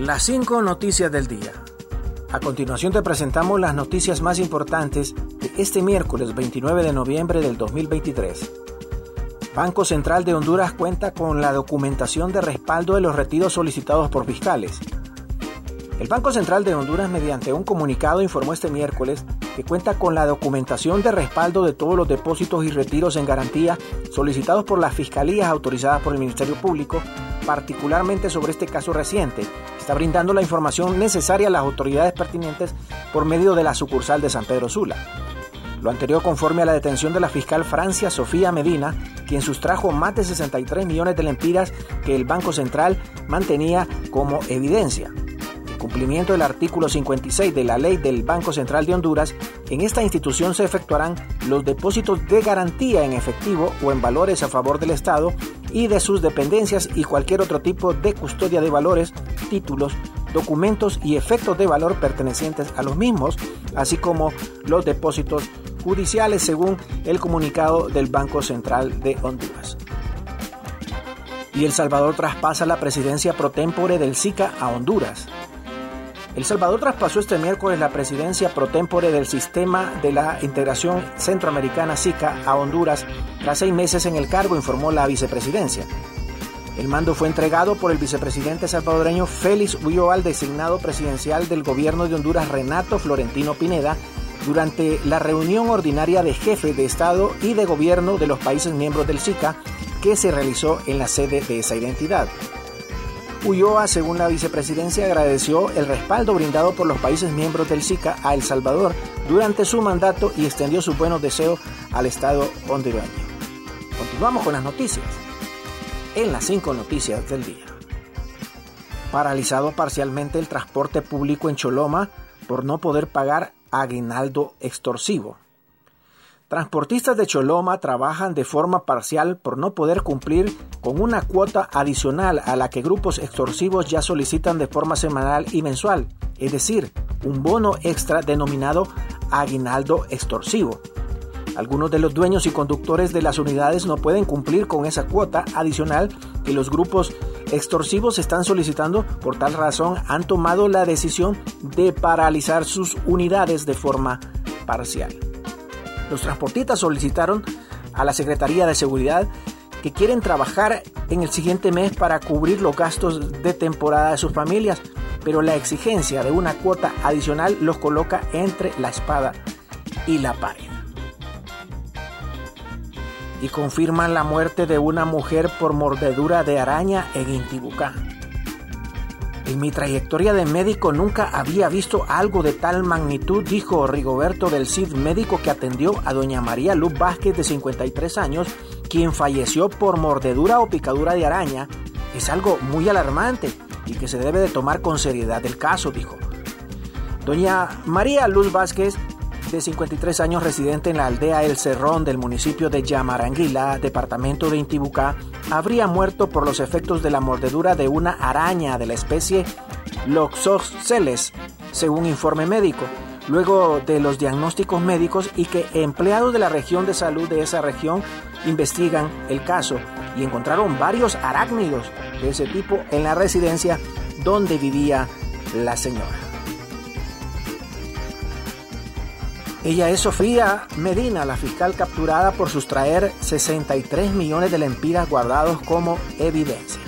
Las cinco noticias del día. A continuación te presentamos las noticias más importantes de este miércoles 29 de noviembre del 2023. Banco Central de Honduras cuenta con la documentación de respaldo de los retiros solicitados por fiscales. El Banco Central de Honduras, mediante un comunicado, informó este miércoles que cuenta con la documentación de respaldo de todos los depósitos y retiros en garantía solicitados por las fiscalías autorizadas por el Ministerio Público, particularmente sobre este caso reciente. Brindando la información necesaria a las autoridades pertinentes por medio de la sucursal de San Pedro Sula. Lo anterior conforme a la detención de la fiscal Francia Sofía Medina, quien sustrajo más de 63 millones de lempiras que el Banco Central mantenía como evidencia cumplimiento del artículo 56 de la ley del Banco Central de Honduras, en esta institución se efectuarán los depósitos de garantía en efectivo o en valores a favor del Estado y de sus dependencias y cualquier otro tipo de custodia de valores, títulos, documentos y efectos de valor pertenecientes a los mismos, así como los depósitos judiciales según el comunicado del Banco Central de Honduras. Y El Salvador traspasa la presidencia pro tempore del SICA a Honduras. El Salvador traspasó este miércoles la presidencia pro tempore del sistema de la integración centroamericana SICA a Honduras tras seis meses en el cargo, informó la vicepresidencia. El mando fue entregado por el vicepresidente salvadoreño Félix Ulloa al designado presidencial del gobierno de Honduras Renato Florentino Pineda durante la reunión ordinaria de jefes de Estado y de gobierno de los países miembros del SICA que se realizó en la sede de esa identidad. Ulloa, según la vicepresidencia, agradeció el respaldo brindado por los países miembros del SICA a El Salvador durante su mandato y extendió sus buenos deseos al Estado hondureño. Continuamos con las noticias. En las cinco noticias del día. Paralizado parcialmente el transporte público en Choloma por no poder pagar aguinaldo extorsivo. Transportistas de Choloma trabajan de forma parcial por no poder cumplir con una cuota adicional a la que grupos extorsivos ya solicitan de forma semanal y mensual, es decir, un bono extra denominado aguinaldo extorsivo. Algunos de los dueños y conductores de las unidades no pueden cumplir con esa cuota adicional que los grupos extorsivos están solicitando, por tal razón han tomado la decisión de paralizar sus unidades de forma parcial. Los transportistas solicitaron a la Secretaría de Seguridad que quieren trabajar en el siguiente mes para cubrir los gastos de temporada de sus familias, pero la exigencia de una cuota adicional los coloca entre la espada y la pared. Y confirman la muerte de una mujer por mordedura de araña en Intibucá. En mi trayectoria de médico nunca había visto algo de tal magnitud, dijo Rigoberto del Cid, médico que atendió a doña María Luz Vázquez de 53 años, quien falleció por mordedura o picadura de araña. Es algo muy alarmante y que se debe de tomar con seriedad el caso, dijo. Doña María Luz Vázquez de 53 años residente en la aldea El Cerrón del municipio de Yamaranguila, departamento de Intibucá, habría muerto por los efectos de la mordedura de una araña de la especie Loxoceles, según informe médico, luego de los diagnósticos médicos y que empleados de la región de salud de esa región investigan el caso y encontraron varios arácnidos de ese tipo en la residencia donde vivía la señora. Ella es Sofía Medina, la fiscal capturada por sustraer 63 millones de lempiras guardados como evidencias.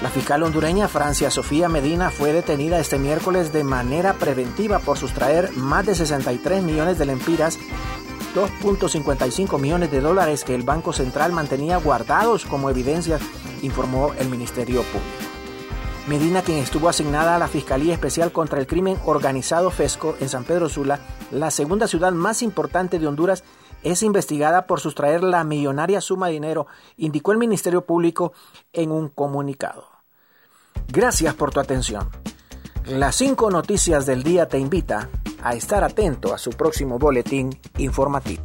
La fiscal hondureña Francia Sofía Medina fue detenida este miércoles de manera preventiva por sustraer más de 63 millones de lempiras, 2.55 millones de dólares que el Banco Central mantenía guardados como evidencias, informó el Ministerio Público. Medina, quien estuvo asignada a la Fiscalía Especial contra el Crimen Organizado FESCO en San Pedro Sula, la segunda ciudad más importante de Honduras, es investigada por sustraer la millonaria suma de dinero, indicó el Ministerio Público en un comunicado. Gracias por tu atención. Las cinco noticias del día te invita a estar atento a su próximo boletín informativo.